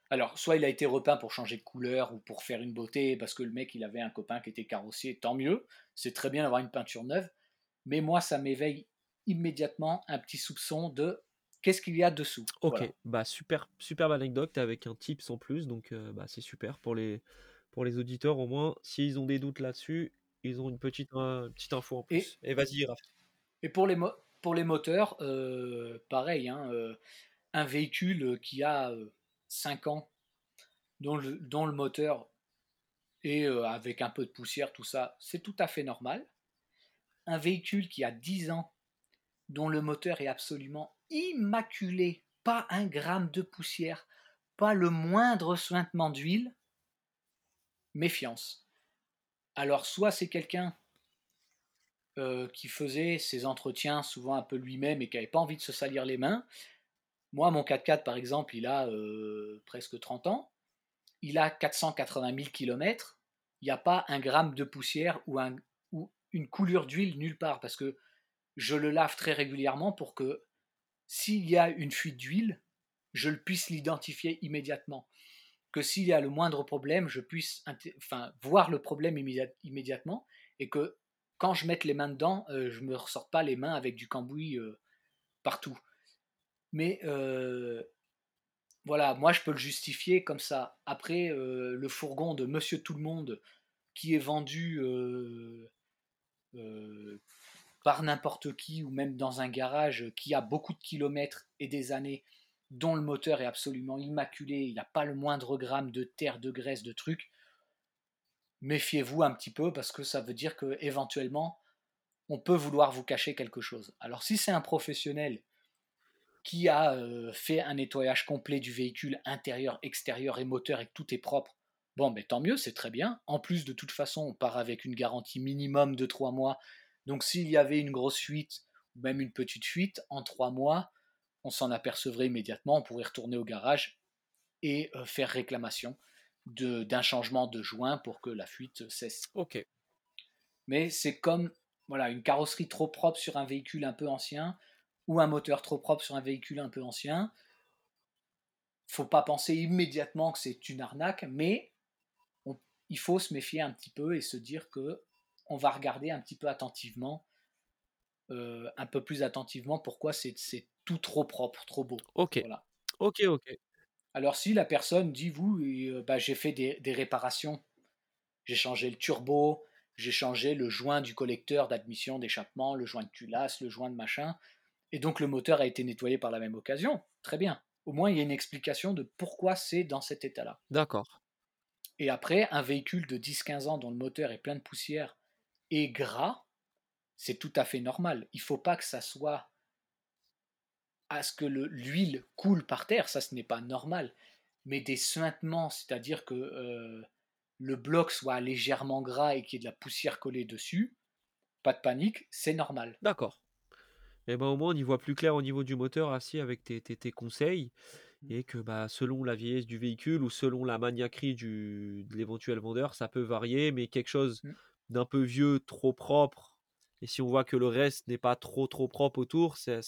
Alors, soit il a été repeint pour changer de couleur ou pour faire une beauté, parce que le mec il avait un copain qui était carrossier, tant mieux, c'est très bien d'avoir une peinture neuve, mais moi ça m'éveille immédiatement un petit soupçon de qu'est-ce qu'il y a dessous. Ok, bah super, superbe anecdote avec un tips en plus, donc bah, c'est super pour les, pour les auditeurs au moins, s'ils ont des doutes là-dessus, ils ont une petite, petite info en plus. Et, vas-y, Raph. Et pour les, pour les moteurs, euh, pareil, hein, euh, un véhicule qui a 5 euh, ans, dont le, dont le moteur est avec un peu de poussière, tout ça, c'est tout à fait normal. Un véhicule qui a 10 ans, dont le moteur est absolument immaculé, pas un gramme de poussière, pas le moindre sointement d'huile, méfiance. Alors soit c'est quelqu'un euh, qui faisait ses entretiens souvent un peu lui-même et qui n'avait pas envie de se salir les mains. Moi, mon 4x4, par exemple, il a euh, presque 30 ans. Il a 480 000 km. Il n'y a pas un gramme de poussière ou, ou une coulure d'huile nulle part parce que je le lave très régulièrement pour que s'il y a une fuite d'huile, je le puisse l'identifier immédiatement que s'il y a le moindre problème, je puisse enfin, voir le problème immédiatement et que quand je mette les mains dedans, euh, je ne me ressorte pas les mains avec du cambouis euh, partout. Mais euh, voilà, moi je peux le justifier comme ça. Après, le fourgon de Monsieur Tout le Monde qui est vendu par n'importe qui ou même dans un garage qui a beaucoup de kilomètres et des années dont le moteur est absolument immaculé, il n'y a pas le moindre gramme de terre, de graisse, de trucs, méfiez-vous un petit peu parce que ça veut dire que éventuellement on peut vouloir vous cacher quelque chose. Alors si c'est un professionnel qui a euh, fait un nettoyage complet du véhicule intérieur, extérieur et moteur et que tout est propre, bon, mais tant mieux, c'est très bien. En plus, de toute façon, on part avec une garantie minimum de 3 mois. Donc s'il y avait une grosse fuite ou même une petite fuite, en 3 mois, on s'en apercevrait immédiatement, on pourrait retourner au garage et euh, faire réclamation d'un changement de joint pour que la fuite cesse. Ok. Mais c'est comme voilà une carrosserie trop propre sur un véhicule un peu ancien ou un moteur trop propre sur un véhicule un peu ancien. Faut pas penser immédiatement que c'est une arnaque, mais il faut se méfier un petit peu et se dire que on va regarder un petit peu attentivement, euh, un peu plus attentivement pourquoi c'est tout trop propre, trop beau. Ok. Voilà. Ok, ok. Alors si la personne dit, vous, euh, bah, j'ai fait des, réparations, j'ai changé le turbo, j'ai changé le joint du collecteur d'admission d'échappement, le joint de culasse, le joint de machin, et donc le moteur a été nettoyé par la même occasion, très bien. Au moins il y a une explication de pourquoi c'est dans cet état-là. D'accord. Et après, un véhicule de 10-15 ans dont le moteur est plein de poussière et gras, c'est tout à fait normal. Il ne faut pas que ça soit à ce que l'huile coule par terre, ça ce n'est pas normal. Mais des suintements, c'est-à-dire que euh, le bloc soit légèrement gras et qu'il y ait de la poussière collée dessus, pas de panique, c'est normal. D'accord. Et eh ben au moins on y voit plus clair au niveau du moteur assis avec tes, tes, conseils. Mmh. et que bah, selon la vieillesse du véhicule ou selon la maniaquerie du, de l'éventuel vendeur, ça peut varier, mais quelque chose Mmh. d'un peu vieux, trop propre, et si on voit que le reste n'est pas trop trop propre autour, c'est,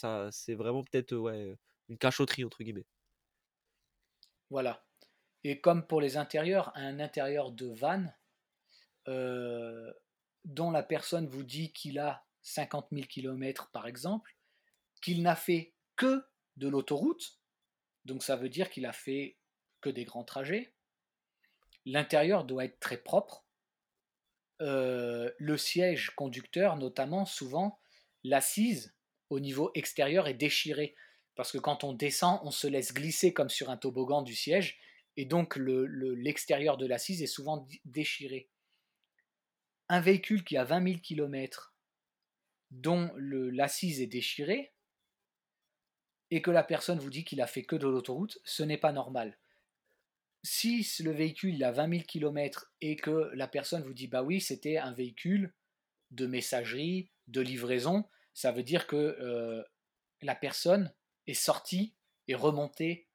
vraiment peut-être ouais, une cachotterie entre guillemets. Voilà. Et comme pour les intérieurs, un intérieur de van euh, dont la personne vous dit qu'il a 50 000 km par exemple, qu'il n'a fait que de l'autoroute, donc ça veut dire qu'il a fait que des grands trajets. L'intérieur doit être très propre. Euh, le siège conducteur, notamment, souvent, l'assise au niveau extérieur est déchirée. Parce que quand on descend, on se laisse glisser comme sur un toboggan du siège. Et donc l'extérieur de l'assise est souvent déchiré. Un véhicule qui a 20 000 km, dont l'assise est déchirée, et que la personne vous dit qu'il a fait que de l'autoroute, ce n'est pas normal. Si le véhicule a 20 000 km et que la personne vous dit bah oui, c'était un véhicule de messagerie, de livraison, ça veut dire que euh, la personne est sortie et remontée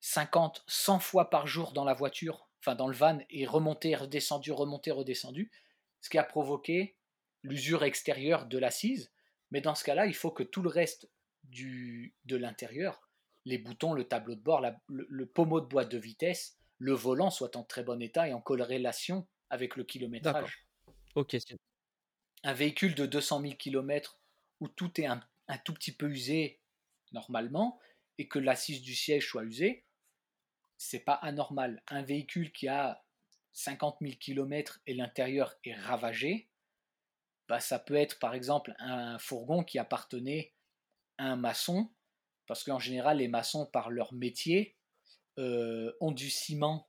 50, 100 fois par jour dans la voiture, enfin dans le van, et remontée, redescendu, remonté, redescendu, ce qui a provoqué l'usure extérieure de l'assise. Mais dans ce cas-là, il faut que tout le reste du, de l'intérieur, les boutons, le tableau de bord, le, pommeau de boîte de vitesse, le volant soit en très bon état et en corrélation avec le kilométrage. Ok. Un véhicule de 200 000 km où tout est un, tout petit peu usé normalement et que l'assise du siège soit usée, c'est pas anormal. Un véhicule qui a 50 000 km et l'intérieur est ravagé, bah, ça peut être par exemple un fourgon qui appartenait un maçon, parce qu'en général, les maçons, par leur métier, euh, ont du ciment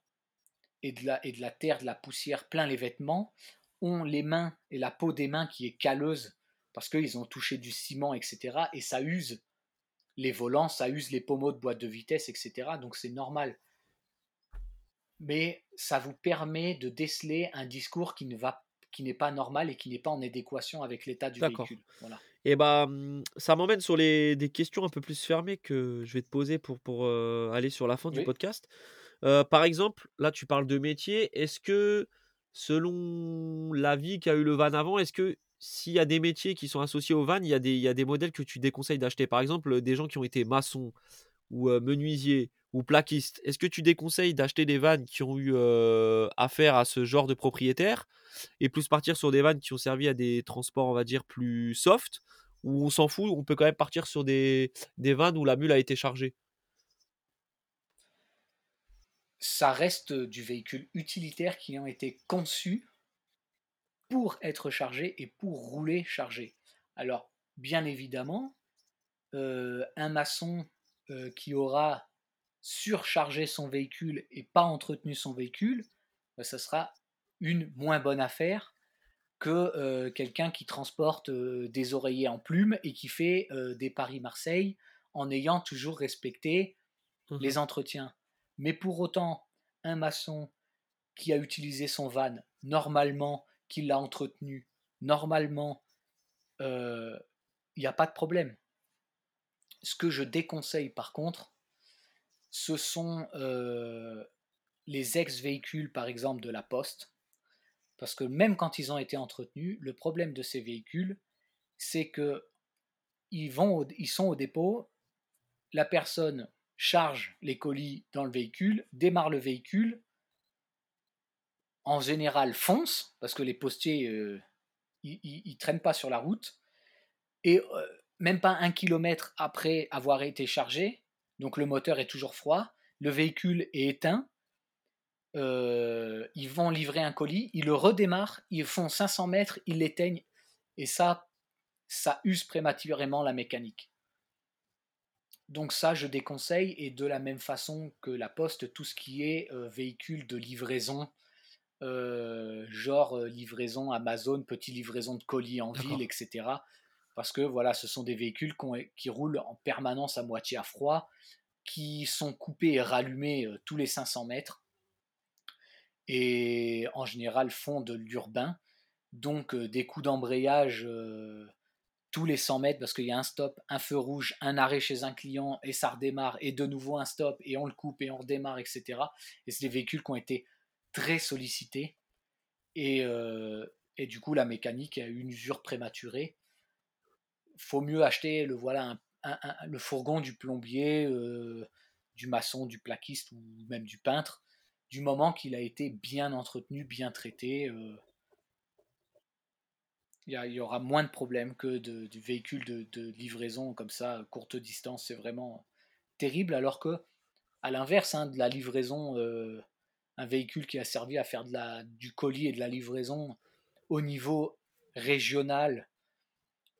et de, la, et de la terre, de la poussière plein les vêtements, ont les mains et la peau des mains qui est calleuse, parce qu'ils ont touché du ciment, etc. Et ça use les volants, ça use les pommeaux de boîte de vitesse, etc. Donc c'est normal. Mais ça vous permet de déceler un discours qui ne va qui n'est pas normal et qui n'est pas en adéquation avec l'état du véhicule. Voilà. Et bah, mmh, ça m'emmène sur les, des questions un peu plus fermées que je vais te poser pour, pour aller sur la fin du podcast. par exemple, là, tu parles de métier. Est-ce que, selon la vie qu'a eu le van avant, est-ce que s'il y a des métiers qui sont associés au van, il y, a des, il y a des modèles que tu déconseilles d'acheter? Par exemple, des gens qui ont été maçons ou menuisiers ou plaquistes. Est-ce que tu déconseilles d'acheter des vannes qui ont eu affaire à ce genre de propriétaire et plus partir sur des vannes qui ont servi à des transports, on va dire, plus soft ou on s'en fout, on peut quand même partir sur des, des vannes où la mule a été chargée? Ça reste du véhicule utilitaire qui ont été conçus pour être chargé et pour rouler chargé. Alors, bien évidemment, un maçon qui aura surchargé son véhicule et pas entretenu son véhicule, bah, ça sera une moins bonne affaire que euh, quelqu'un qui transporte euh, des oreillers en plumes et qui fait euh, des Paris-Marseille en ayant toujours respecté mmh les entretiens. Mais pour autant, un maçon qui a utilisé son van normalement, qui l'a entretenu normalement, il n'y a pas de problème. Ce que je déconseille par contre, ce sont les ex-véhicules, par exemple, de la Poste, parce que même quand ils ont été entretenus, le problème de ces véhicules, c'est que ils, vont ils sont au dépôt, la personne charge les colis dans le véhicule, démarre le véhicule, en général fonce, parce que les postiers, euh, ils, ne traînent pas sur la route, et euh, même pas un kilomètre après avoir été chargé, donc le moteur est toujours froid, le véhicule est éteint, euh, ils vont livrer un colis, ils le redémarrent, ils font 500 mètres, ils l'éteignent, et ça, ça use prématurément la mécanique. Donc ça, je déconseille, et de la même façon que la poste, tout ce qui est euh, véhicule de livraison, euh, genre livraison Amazon, petit livraison de colis en ville, etc. Parce que voilà, ce sont des véhicules qui roulent en permanence à moitié à froid, qui sont coupés et rallumés tous les 500 mètres et en général font de l'urbain. Donc des coups d'embrayage tous les 100 mètres parce qu'il y a un stop, un feu rouge, un arrêt chez un client et ça redémarre et de nouveau un stop et on le coupe et on redémarre, etc. Et c'est des véhicules qui ont été très sollicités et, euh, et du coup la mécanique a eu une usure prématurée. Faut mieux acheter le voilà le fourgon du plombier, euh, du maçon, du plaquiste ou même du peintre, du moment qu'il a été bien entretenu, bien traité. Euh, il y, aura moins de problèmes que du véhicule de, livraison comme ça, courte distance. C'est vraiment terrible. Alors que, à l'inverse, hein, de la livraison, euh, un véhicule qui a servi à faire de du colis et de la livraison au niveau régional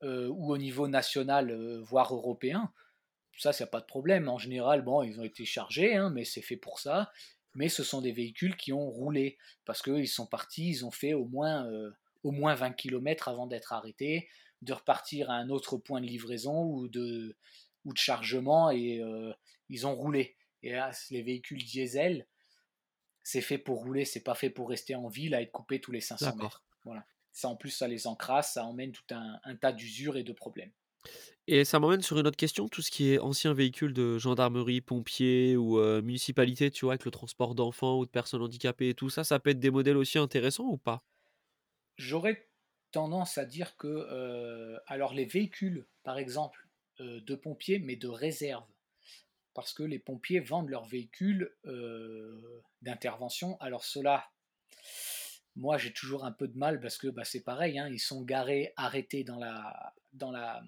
euh, ou au niveau national, euh, voire européen, ça, c'est pas de problème. En général, bon, ils ont été chargés, hein, mais c'est fait pour ça. Mais ce sont des véhicules qui ont roulé parce qu'ils sont partis, ils ont fait au moins au moins 20 km avant d'être arrêté, de repartir à un autre point de livraison ou de, ou de chargement et euh, ils ont roulé. Et là, les véhicules diesel, c'est fait pour rouler, c'est pas fait pour rester en ville à être coupé tous les 500 mètres. Voilà. Ça en plus, ça les encrasse, ça emmène tout un, tas d'usures et de problèmes. Et ça m'emmène sur une autre question, tout ce qui est ancien véhicule de gendarmerie, pompiers ou euh, municipalité, tu vois, avec le transport d'enfants ou de personnes handicapées et tout ça, ça peut être des modèles aussi intéressants ou pas? J'aurais tendance à dire que, euh, alors les véhicules, par exemple, euh, de pompiers, mais de réserve, parce que les pompiers vendent leurs véhicules euh, d'intervention. Alors cela, moi j'ai toujours un peu de mal parce que bah, c'est pareil, hein, ils sont garés, arrêtés dans la, dans la,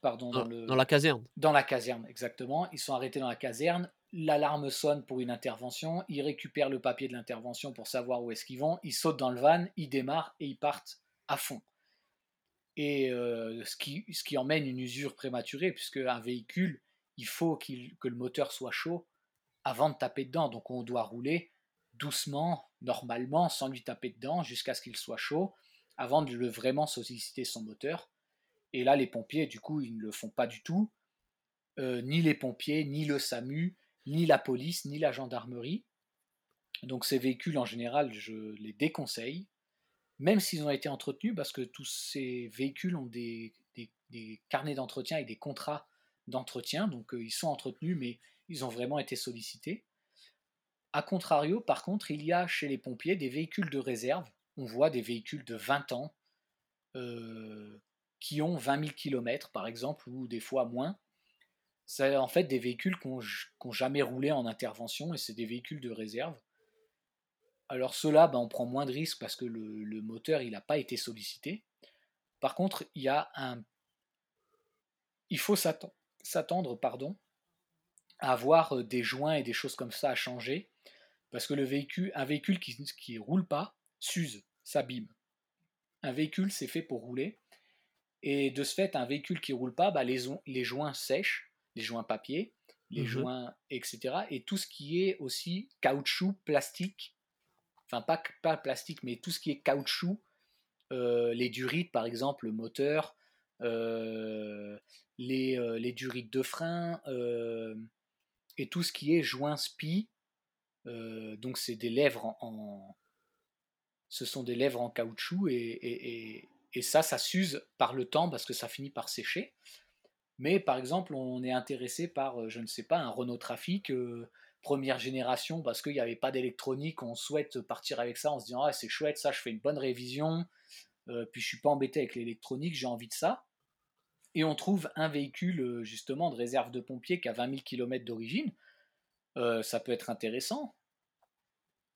pardon, dans, dans la caserne. Dans la caserne, exactement. Ils sont arrêtés dans la caserne l'alarme sonne pour une intervention, ils récupèrent le papier de l'intervention pour savoir où est-ce qu'ils vont, ils sautent dans le van, ils démarrent et ils partent à fond. Et euh, ce, qui, ce qui emmène une usure prématurée, puisque un véhicule, il faut que le moteur soit chaud avant de taper dedans. Donc on doit rouler doucement, normalement, sans lui taper dedans, jusqu'à ce qu'il soit chaud, avant de le vraiment solliciter son moteur. Et là, les pompiers, du coup, ils ne le font pas du tout. Euh, ni les pompiers, ni le SAMU, ni la police, ni la gendarmerie. Donc ces véhicules, en général, je les déconseille, même s'ils ont été entretenus, parce que tous ces véhicules ont des, carnets d'entretien et des contrats d'entretien, donc euh, ils sont entretenus, mais ils ont vraiment été sollicités. A contrario, par contre, il y a chez les pompiers des véhicules de réserve. On voit des véhicules de 20 ans euh, qui ont 20 000 km, par exemple, ou des fois moins, c'est en fait des véhicules qui n'ont jamais roulé en intervention et c'est des véhicules de réserve. Alors ceux-là, ben, on prend moins de risques parce que le, moteur il n'a pas été sollicité. Par contre, il y a un, il faut s'attendre, pardon, avoir euh, des joints et des choses comme ça à changer parce que le véhicule, un véhicule qui ne roule pas s'use, s'abîme. Un véhicule c'est fait pour rouler et de ce fait, un véhicule qui roule pas, bah, les, les joints sèchent les joints papier, les mmh joints, etc. Et tout ce qui est aussi caoutchouc, plastique, enfin pas, pas plastique, mais tout ce qui est caoutchouc, euh, les durites par exemple, le moteur, euh, les, euh, les, durites de frein, et tout ce qui est joint spi, donc c'est des lèvres en, ce sont des lèvres en caoutchouc et, et, ça, ça s'use par le temps parce que ça finit par sécher. Mais par exemple, on est intéressé par, euh, je ne sais pas, un Renault Trafic euh, première génération parce qu'il n'y avait pas d'électronique, on souhaite partir avec ça en se disant ah c'est chouette, ça je fais une bonne révision, euh, puis je suis pas embêté avec l'électronique, j'ai envie de ça. Et on trouve un véhicule justement de réserve de pompiers qui a 20 000 km d'origine, ça peut être intéressant,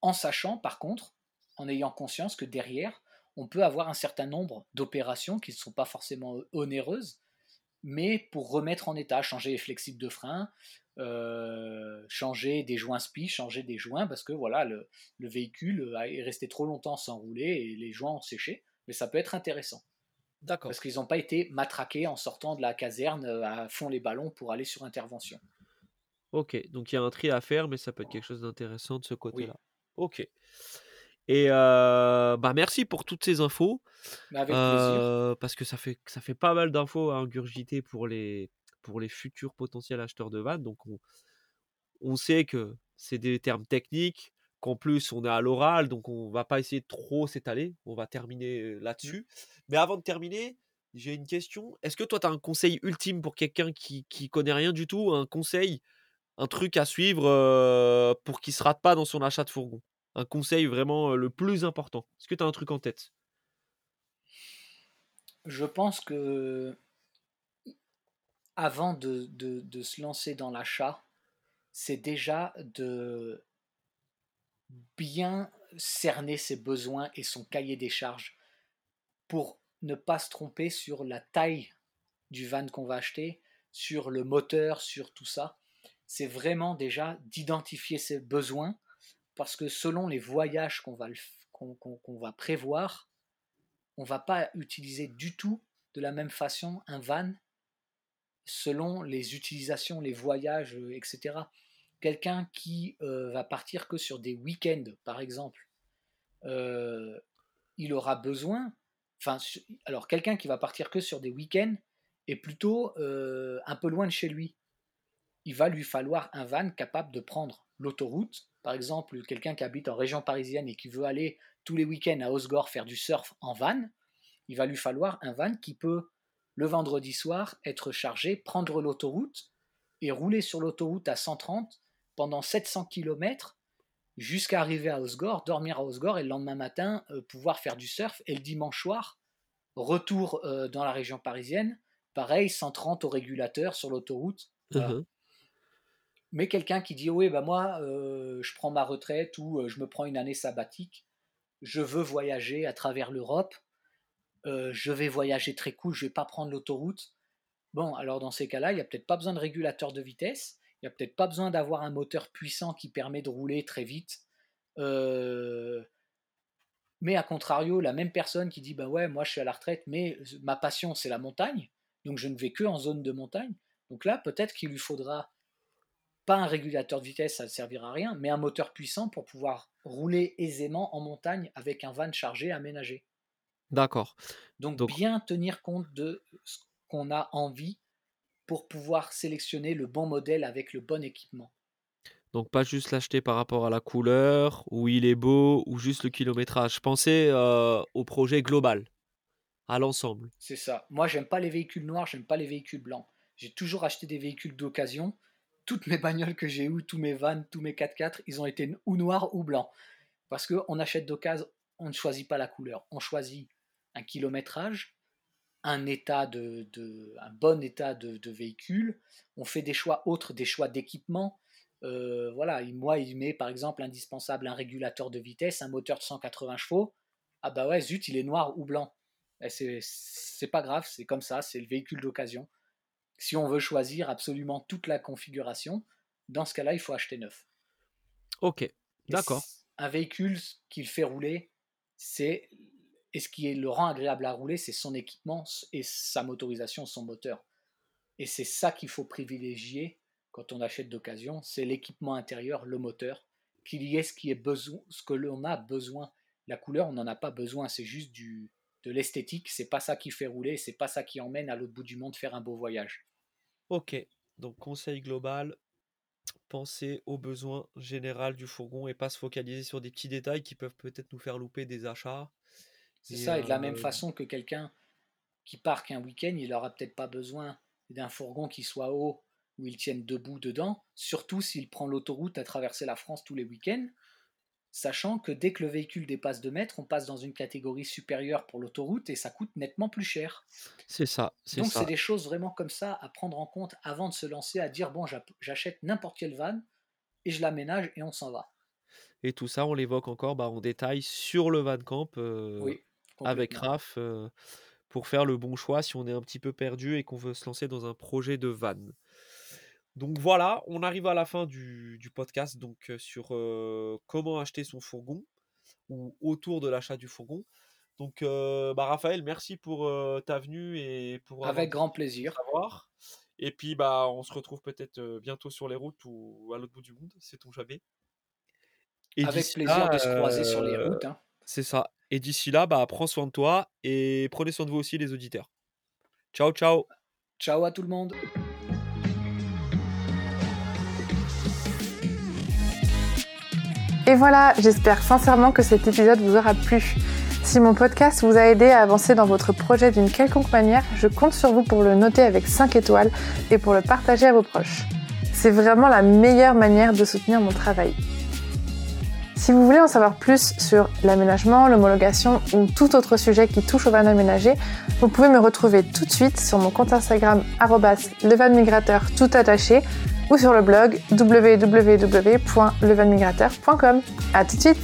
en sachant par contre, en ayant conscience que derrière, on peut avoir un certain nombre d'opérations qui ne sont pas forcément onéreuses, mais pour remettre en état, changer les flexibles de frein, euh, changer des joints spi, changer des joints, parce que voilà, le, véhicule est resté trop longtemps sans rouler et les joints ont séché, mais ça peut être intéressant. D'accord. Parce qu'ils n'ont pas été matraqués en sortant de la caserne euh, à fond les ballons pour aller sur intervention. Ok, donc il y a un tri à faire, mais ça peut être quelque chose d'intéressant de ce côté-là. Ok. Et bah merci pour toutes ces infos. Avec plaisir. Parce que ça fait, ça fait pas mal d'infos à ingurgiter pour les, pour les futurs potentiels acheteurs de vannes. Donc on, on sait que c'est des termes techniques, qu'en plus on est à l'oral, donc on va pas essayer de trop s'étaler. On va terminer Mmh. là-dessus. Mais avant de terminer, j'ai une question. Est-ce que toi, tu as un conseil ultime pour quelqu'un qui, qui connaît rien du tout, un conseil, un truc à suivre euh, pour qu'il se rate pas dans son achat de fourgon? Un conseil vraiment euh, le plus important. Est-ce que tu as un truc en tête? Je pense que avant de, de- de se lancer dans l'achat, c'est déjà de bien cerner ses besoins et son cahier des charges pour ne pas se tromper sur la taille du van qu'on va acheter, sur le moteur, sur tout ça. C'est vraiment déjà d'identifier ses besoins parce que selon les voyages qu'on va, va prévoir, on va pas utiliser du tout de la même façon un van selon les utilisations, les voyages, euh, etc. Quelqu'un qui euh, va partir que sur des week-ends, par exemple, euh, il aura besoin. Alors quelqu'un qui va partir que sur des week-ends est plutôt euh, un peu loin de chez lui. Il va lui falloir un van capable de prendre l'autoroute. Par exemple, quelqu'un qui habite en région parisienne et qui veut aller tous les week-ends à Osgore faire du surf en van, il va lui falloir un van qui peut, le vendredi soir, être chargé, prendre l'autoroute et rouler sur l'autoroute à 130 pendant 700 km jusqu'à arriver à Osgore, dormir à Osgore et le lendemain matin euh, pouvoir faire du surf. Et le dimanche soir, retour euh, dans la région parisienne, pareil, 130 au régulateur sur l'autoroute. Mhm. Mais quelqu'un qui dit oui, bah moi, euh, je prends ma retraite ou je me prends une année sabbatique, je veux voyager à travers l'Europe, je vais voyager très cool, je vais pas prendre l'autoroute. Bon, alors dans ces cas-là, il n'y a peut-être pas besoin de régulateur de vitesse, il n'y a peut-être pas besoin d'avoir un moteur puissant qui permet de rouler très vite. Euh, mais à contrario, la même personne qui dit bah ouais, moi je suis à la retraite, mais ma passion c'est la montagne, donc je ne vais que en zone de montagne. Donc là, peut-être qu'il lui faudra pas un régulateur de vitesse, ça ne servira à rien, mais un moteur puissant pour pouvoir rouler aisément en montagne avec un van chargé aménagé. D'accord. Donc, Donc- bien tenir compte de ce qu'on a envie pour pouvoir sélectionner le bon modèle avec le bon équipement. Donc pas juste l'acheter par rapport à la couleur, où il est beau, ou juste le kilométrage. Pensez euh, au projet global, à l'ensemble. C'est ça. Moi, j'aime pas les véhicules noirs, j'aime pas les véhicules blancs. J'ai toujours acheté des véhicules d'occasion. Toutes mes bagnoles que j'ai eues, tous mes vannes, tous mes 4x4, ils ont été ou noirs ou blancs. Parce qu'on achète d'occasion, on ne choisit pas la couleur. On choisit un kilométrage, un état de, de- un bon état de, de véhicule. On fait des choix autres, des choix d'équipement. Euh, voilà, il- moi, il met par exemple indispensable un régulateur de vitesse, un moteur de 180 chevaux. Ah bah ouais, zut, il est noir ou blanc. Eh, C'est pas grave, c'est comme ça, c'est le véhicule d'occasion. Si on veut choisir absolument toute la configuration, dans ce cas-là, il faut acheter neuf. Ok, d'accord. Un véhicule qui le fait rouler, c'est et ce qui le rend agréable à rouler, c'est son équipement et sa motorisation, son moteur. Et c'est ça qu'il faut privilégier quand on achète d'occasion, c'est l'équipement intérieur, le moteur, qu'il y ait ce qui est besoin, ce que l'on a besoin. La couleur, on n'en a pas besoin, c'est juste de l'esthétique. C'est pas ça qui fait rouler, c'est pas ça qui emmène à l'autre bout du monde faire un beau voyage. Ok, donc conseil global, pensez aux besoins généraux du fourgon et pas se focaliser sur des petits détails qui peuvent peut-être nous faire louper des achats. C'est ça, et de la même euh, façon que quelqu'un qui parque un week-end, il n'aura peut-être pas besoin d'un fourgon qui soit haut où il tienne debout dedans, surtout s'il prend l'autoroute à traverser la France tous les week-ends, sachant que dès que le véhicule dépasse 2 mètres, on passe dans une catégorie supérieure pour l'autoroute et ça coûte nettement plus cher. C'est ça, Donc c'est des choses vraiment comme ça à prendre en compte avant de se lancer, à dire bon j'achète n'importe quelle van et je l'aménage et on s'en va. Et tout ça, on l'évoque encore bah, en détail sur le Van Camp euh, Oui, avec. Raph euh, pour faire le bon choix si on est un petit peu perdu et qu'on veut se lancer dans un projet de van. Donc voilà, on arrive à la fin du, du podcast donc euh, sur euh, comment acheter son fourgon ou autour de l'achat du fourgon. Donc euh, bah, Raphaël, merci pour ta venue et pour avoir Avec grand plaisir. savoir. Et puis bah on se retrouve peut-être bientôt sur les routes ou à l'autre bout du monde, c'est ton jamais. Et Avec plaisir là, de se croiser sur les routes. hein. C'est ça. Et d'ici là, bah prends soin de toi et prenez soin de vous aussi les auditeurs. Ciao ciao. Ciao à tout le monde. Et Et voilà, j'espère sincèrement que cet épisode vous aura plu. Si mon podcast vous a aidé à avancer dans votre projet d'une quelconque manière, je compte sur vous pour le noter avec 5 étoiles et pour le partager à vos proches. C'est vraiment la meilleure manière de soutenir mon travail. Si vous voulez en savoir plus sur l'aménagement, l'homologation ou tout autre sujet qui touche au van aménagé, vous pouvez me retrouver tout de suite sur mon compte Instagram levanmigrateur tout attaché ou sur le blog www.levanmigrateur.com. À tout de suite